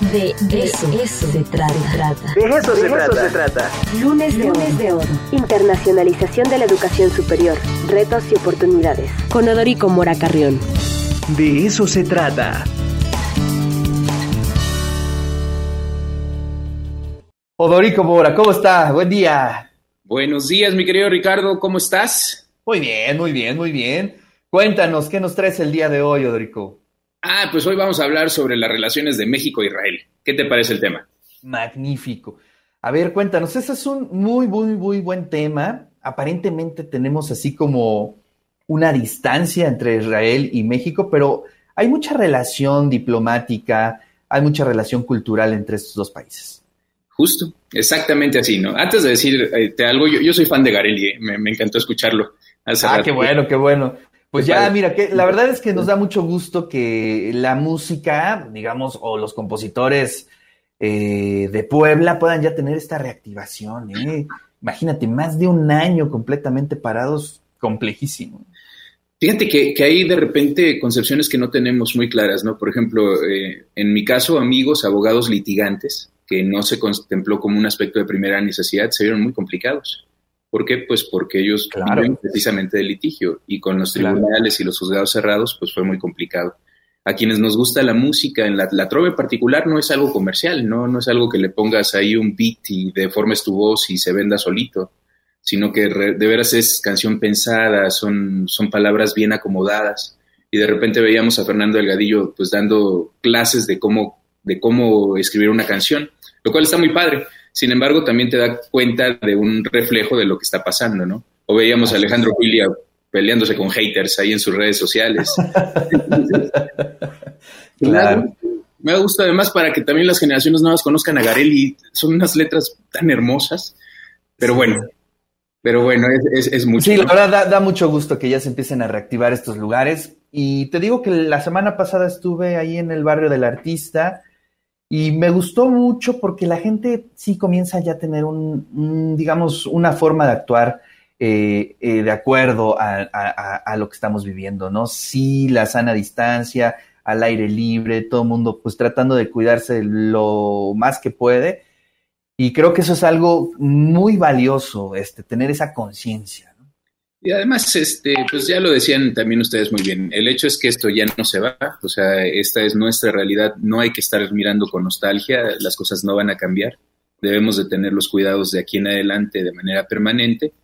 De eso, se trata. De eso, se, trata. Lunes de, Lunes de oro. Internacionalización de la educación superior. Retos y oportunidades. Con Odorico Mora Carrión. De eso se trata. Odorico Mora, ¿cómo está? Buen día. Buenos días, mi querido Ricardo, ¿cómo estás? Muy bien, muy bien, muy bien. Cuéntanos, ¿qué nos traes el día de hoy, Odorico? Ah, pues hoy vamos a hablar sobre las relaciones de México e Israel. ¿Qué te parece el tema? Magnífico. A ver, cuéntanos, ese es un muy, muy, muy buen tema. Aparentemente tenemos así como una distancia entre Israel y México, pero hay mucha relación diplomática, hay mucha relación cultural entre estos dos países. Justo, exactamente así, ¿no? Antes de decirte algo, yo, soy fan de Garelli, ¿eh? me, encantó escucharlo. ah, qué bueno, qué bueno. Pues ya, mira, que la verdad es que nos da mucho gusto que la música, digamos, o los compositores eh, de Puebla puedan ya tener esta reactivación. ¿eh? Imagínate, más de un año completamente parados, complejísimo. Fíjate que, hay de repente concepciones que no tenemos muy claras, ¿no? Por ejemplo, eh, en mi caso, amigos, abogados litigantes, que no se contempló como un aspecto de primera necesidad, se vieron muy complicados. ¿Por qué? Pues porque ellos viven precisamente de litigio y con los tribunales y los juzgados cerrados, pues fue muy complicado. A quienes nos gusta la música, en la, la trova en particular no es algo comercial, ¿no? no es algo que le pongas ahí un beat y deformes tu voz y se venda solito, sino que de veras es canción pensada, son, son palabras bien acomodadas. Y de repente veíamos a Fernando Delgadillo pues dando clases de cómo, de cómo escribir una canción, lo cual está muy padre sin embargo, también te da cuenta de un reflejo de lo que está pasando, ¿no? O veíamos a Alejandro Julia peleándose con haters ahí en sus redes sociales. claro. Me gusta además para que también las generaciones nuevas conozcan a Garelli. Son unas letras tan hermosas. Pero bueno, pero bueno, es, es, mucho. Sí, la verdad da, mucho gusto que ya se empiecen a reactivar estos lugares. Y te digo que la semana pasada estuve ahí en el barrio del artista y me gustó mucho porque la gente sí comienza ya a tener un, digamos, una forma de actuar eh, eh, de acuerdo a, lo que estamos viviendo, ¿no? Sí, la sana distancia, al aire libre, todo el mundo pues tratando de cuidarse lo más que puede. Y creo que eso es algo muy valioso, este, tener esa conciencia. Y además, este, pues ya lo decían también ustedes muy bien, el hecho es que esto ya no se va, o sea, esta es nuestra realidad, no hay que estar mirando con nostalgia, las cosas no van a cambiar, debemos de tener los cuidados de aquí en adelante de manera permanente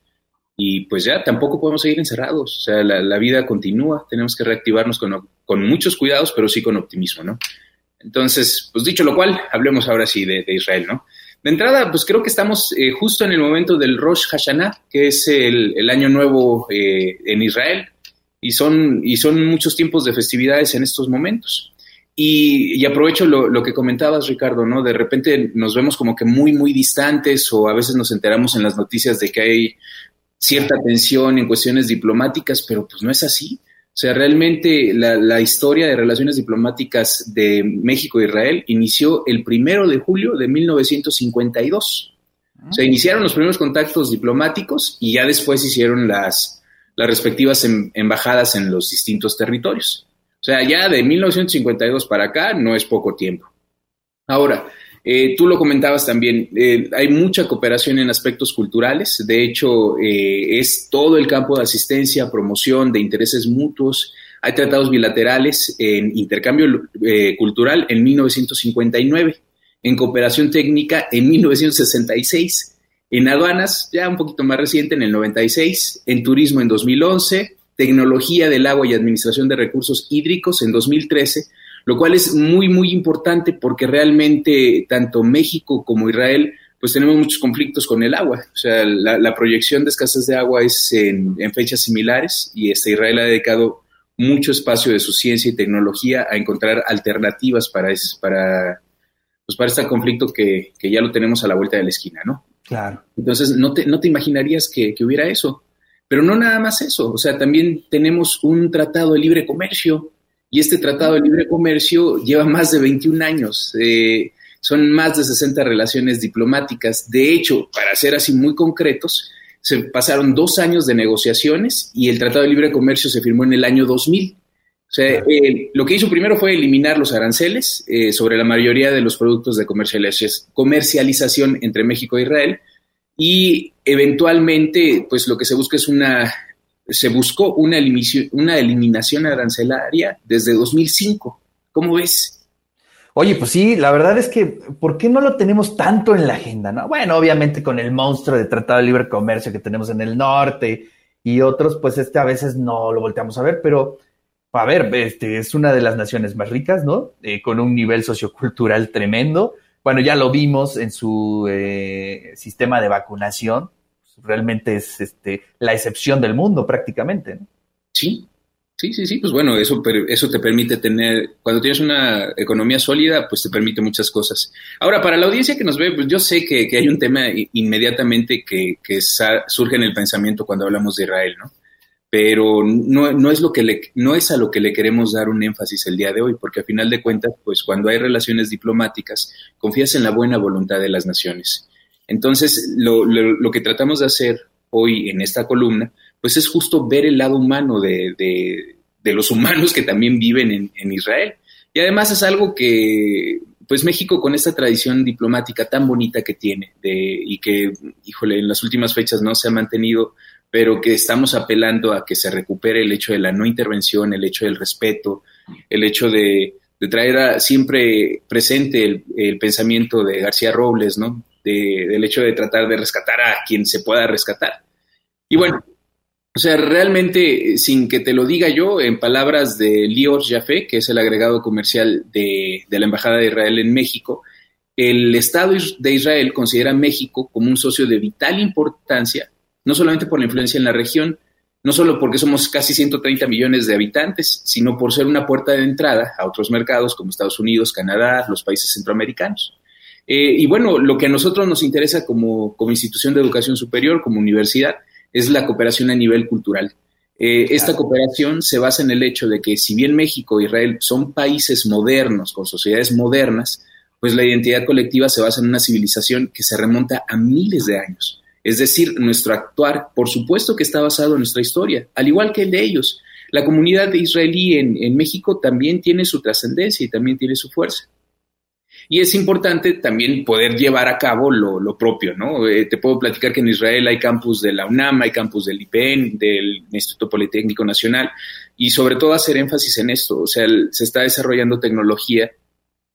y pues ya tampoco podemos seguir encerrados, o sea, la, vida continúa, tenemos que reactivarnos con, con, muchos cuidados, pero sí con optimismo, ¿no? Entonces, pues dicho lo cual, hablemos ahora sí de, de Israel, ¿no? De entrada, pues creo que estamos eh, justo en el momento del Rosh Hashanah, que es el, año nuevo eh, en Israel, y son, y son muchos tiempos de festividades en estos momentos. Y, aprovecho lo, que comentabas, Ricardo, ¿no? De repente nos vemos como que muy, muy distantes o a veces nos enteramos en las noticias de que hay cierta tensión en cuestiones diplomáticas, pero pues no es así. O sea, realmente la, historia de relaciones diplomáticas de México e Israel inició el primero de julio de 1952. O sea, iniciaron los primeros contactos diplomáticos y ya después hicieron las, las respectivas em, embajadas en los distintos territorios. O sea, ya de 1952 para acá no es poco tiempo. Ahora, eh, tú lo comentabas también, eh, hay mucha cooperación en aspectos culturales, de hecho eh, es todo el campo de asistencia, promoción, de intereses mutuos, hay tratados bilaterales en intercambio cultural en 1959, en cooperación técnica en 1966, en aduanas ya un poquito más reciente en el 96, en turismo en 2011, tecnología del agua y administración de recursos hídricos en 2013, lo cual es muy, muy importante porque realmente tanto México como Israel pues tenemos muchos conflictos con el agua. O sea, la, proyección de escasez de agua es en, fechas similares y este Israel ha dedicado mucho espacio de su ciencia y tecnología a encontrar alternativas para, para, pues para este conflicto que, ya lo tenemos a la vuelta de la esquina, ¿no? Claro. Entonces, no te, no te imaginarías que, que hubiera eso. Pero no nada más eso, o sea, también tenemos un tratado de libre comercio y este tratado de libre comercio lleva más de 21 años. Eh, son más de 60 relaciones diplomáticas. De hecho, para ser así muy concretos, se pasaron dos años de negociaciones y el Tratado de Libre Comercio se firmó en el año 2000. O sea, eh, lo que hizo primero fue eliminar los aranceles eh, sobre la mayoría de los productos de comercialización entre México e Israel y eventualmente, pues lo que se busca es una, se buscó una eliminación, una arancelaria desde 2005. ¿Cómo ves? Oye, pues sí, la verdad es que, ¿por qué no lo tenemos tanto en la agenda? No? Bueno, obviamente con el monstruo de Tratado de Libre Comercio que tenemos en el norte y otros, pues este a veces no lo volteamos a ver, pero a ver, este es una de las naciones más ricas, ¿no? Eh, con un nivel sociocultural tremendo. Bueno, ya lo vimos en su eh, sistema de vacunación. Realmente es este, la excepción del mundo prácticamente. Sí, Sí, sí, sí, pues bueno, eso, eso te permite tener, cuando tienes una economía sólida, pues te permite muchas cosas. Ahora, para la audiencia que nos ve, pues yo sé que, hay un tema inmediatamente que, que surge en el pensamiento cuando hablamos de Israel, ¿no? Pero no, no, es lo que le, no es a lo que le queremos dar un énfasis el día de hoy, porque a final de cuentas, pues cuando hay relaciones diplomáticas, confías en la buena voluntad de las naciones. Entonces, lo, lo, que tratamos de hacer hoy en esta columna, pues es justo ver el lado humano de, de, los humanos que también viven en, Israel. Y además es algo que, pues México con esta tradición diplomática tan bonita que tiene de, y que, híjole, en las últimas fechas no se ha mantenido, pero que estamos apelando a que se recupere el hecho de la no intervención, el hecho del respeto, el hecho de, de traer a, siempre presente el, pensamiento de García Robles, ¿no? De, del hecho de tratar de rescatar a quien se pueda rescatar. Y bueno, o sea, realmente, eh, sin que te lo diga yo, en palabras de Lior Jaffe, que es el agregado comercial de, la Embajada de Israel en México, el Estado de Israel considera a México como un socio de vital importancia, no solamente por la influencia en la región, no solo porque somos casi 130 millones de habitantes, sino por ser una puerta de entrada a otros mercados como Estados Unidos, Canadá, los países centroamericanos. Eh, y bueno, lo que a nosotros nos interesa como, como institución de educación superior, como universidad, es la cooperación a nivel cultural. Eh, esta cooperación se basa en el hecho de que si bien México e Israel son países modernos, con sociedades modernas, pues la identidad colectiva se basa en una civilización que se remonta a miles de años. Es decir, nuestro actuar, por supuesto que está basado en nuestra historia, al igual que el de ellos. La comunidad israelí en, en México también tiene su trascendencia y también tiene su fuerza. Y es importante también poder llevar a cabo lo, propio, ¿no? Eh, te puedo platicar que en Israel hay campus de la UNAM, hay campus del IPN, del Instituto Politécnico Nacional, y sobre todo hacer énfasis en esto, o sea, se está desarrollando tecnología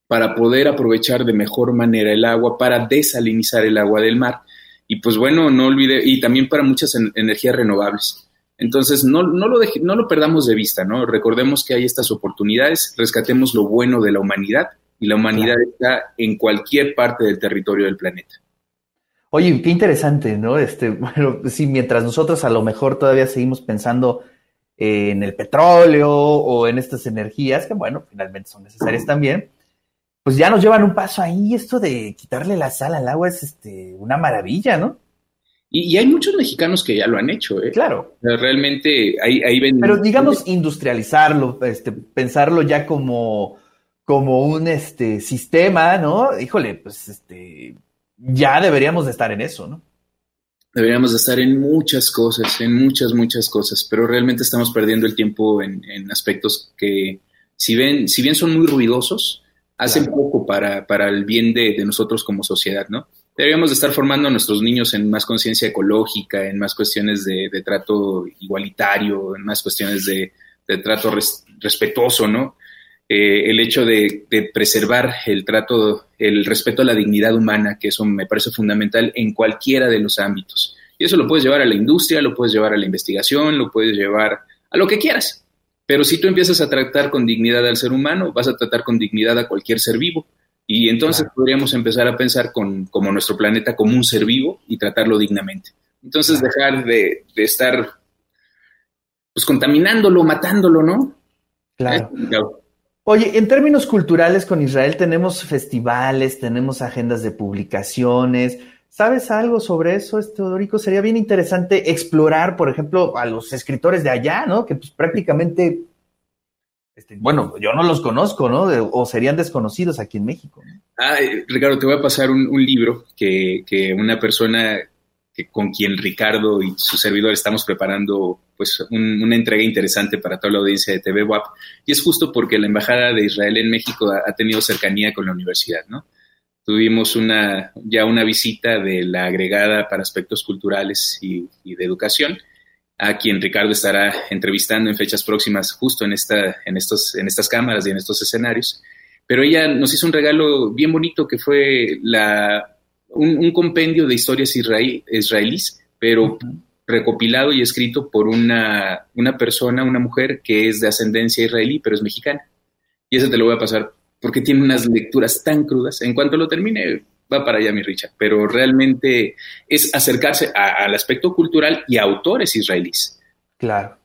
para poder aprovechar de mejor manera el agua, para desalinizar el agua del mar. Y pues bueno, no olvide, y también para muchas energías renovables. Entonces, no, no, lo no lo perdamos de vista, ¿no? Recordemos que hay estas oportunidades, rescatemos lo bueno de la humanidad y la humanidad está en cualquier parte del territorio del planeta. Oye, qué interesante, ¿no? Este, bueno, sí, mientras nosotros a lo mejor todavía seguimos pensando en el petróleo o en estas energías, que bueno, finalmente son necesarias también, pues ya nos llevan un paso ahí. Esto de quitarle la sal al agua es este, una maravilla, ¿no? Y, hay muchos mexicanos que ya lo han hecho, ¿eh? Claro. realmente ahí, ahí ven. Pero digamos industrializarlo, este, pensarlo ya como como un este, sistema, ¿no? Híjole, pues este, ya deberíamos de estar en eso, ¿no? Deberíamos de estar en muchas cosas, en muchas, muchas cosas, pero realmente estamos perdiendo el tiempo en, aspectos que, si bien, si bien son muy ruidosos, hacen poco para, para, el bien de, nosotros como sociedad, ¿no? Deberíamos de estar formando a nuestros niños en más conciencia ecológica, en más cuestiones de, trato igualitario, en más cuestiones de, trato respetuoso, ¿no? Eh, el hecho de, preservar el trato, el respeto a la dignidad humana, que eso me parece fundamental en cualquiera de los ámbitos. Y eso lo puedes llevar a la industria, lo puedes llevar a la investigación, lo puedes llevar a lo que quieras. Pero si tú empiezas a tratar con dignidad al ser humano, vas a tratar con dignidad a cualquier ser vivo. Y entonces podríamos empezar a pensar con, como nuestro planeta como un ser vivo y tratarlo dignamente. Entonces dejar de, de estar pues contaminándolo, matándolo, ¿no? Claro. Oye, en términos culturales con Israel tenemos festivales, tenemos agendas de publicaciones. ¿Sabes algo sobre eso, Teodorico? Sería bien interesante explorar, por ejemplo, a los escritores de allá, ¿no? Que pues prácticamente, este, bueno, yo no los conozco, ¿no? o serían desconocidos aquí en México. Ah, Ricardo, te voy a pasar un, libro que, que, una persona con quien Ricardo y su servidor estamos preparando pues una entrega interesante para toda la audiencia de TV WAP y es justo porque la Embajada de Israel en México ha, tenido cercanía con la universidad, ¿no? Tuvimos una, ya una visita de la agregada para aspectos culturales y, de educación, a quien Ricardo estará entrevistando en fechas próximas justo en, esta, en, estos, en estas cámaras y en estos escenarios. Pero ella nos hizo un regalo bien bonito que fue la, un, compendio de historias israelíes, pero recopilado y escrito por una, una persona, una mujer que es de ascendencia israelí, pero es mexicana. Y eso te lo voy a pasar porque tiene unas lecturas tan crudas. En cuanto lo termine, va para allá mi Richa, pero realmente es acercarse al aspecto cultural y a autores israelíes. Claro.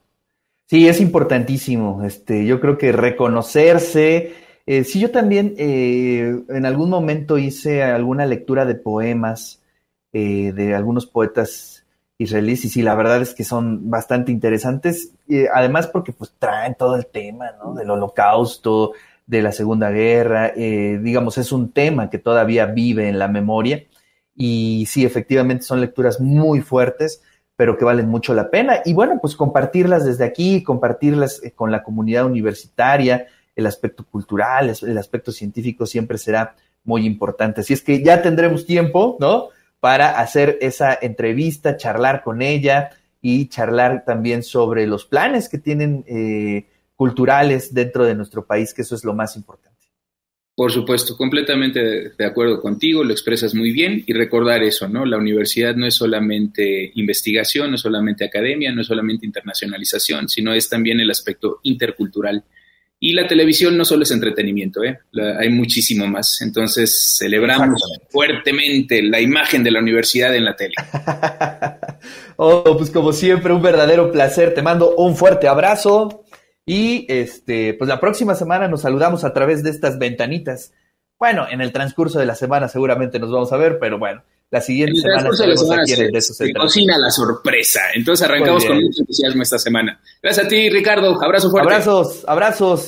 Sí, es importantísimo. Este, yo creo que reconocerse. Eh, sí, yo también eh, en algún momento hice alguna lectura de poemas eh, de algunos poetas israelíes y sí, la verdad es que son bastante interesantes. además porque pues traen todo el tema, ¿no? Del holocausto, de la Segunda Guerra, digamos, es un tema que todavía vive en la memoria y sí, efectivamente son lecturas muy fuertes, pero que valen mucho la pena. Y bueno, pues compartirlas desde aquí, compartirlas con la comunidad universitaria, el aspecto cultural, el aspecto científico siempre será muy importante. Así es que ya tendremos tiempo, ¿no? Para hacer esa entrevista, charlar con ella y charlar también sobre los planes que tienen eh, culturales dentro de nuestro país, que eso es lo más importante. Por supuesto, completamente de acuerdo contigo, lo expresas muy bien y recordar eso, ¿no? La universidad no es solamente investigación, no es solamente academia, no es solamente internacionalización, sino es también el aspecto intercultural. Y la televisión no solo es entretenimiento, ¿eh? hay muchísimo más. Entonces, celebramos fuertemente la imagen de la universidad en la tele. oh, pues como siempre, un verdadero placer. Te mando un fuerte abrazo. Y este, pues la próxima semana nos saludamos a través de estas ventanitas. Bueno, en el transcurso de la semana seguramente nos vamos a ver, pero bueno, la siguiente semana estaremos aquí en el de se cocina la sorpresa. Entonces arrancamos con mucho entusiasmo esta semana. Gracias a ti, Ricardo. Abrazo fuerte. Abrazos, abrazos.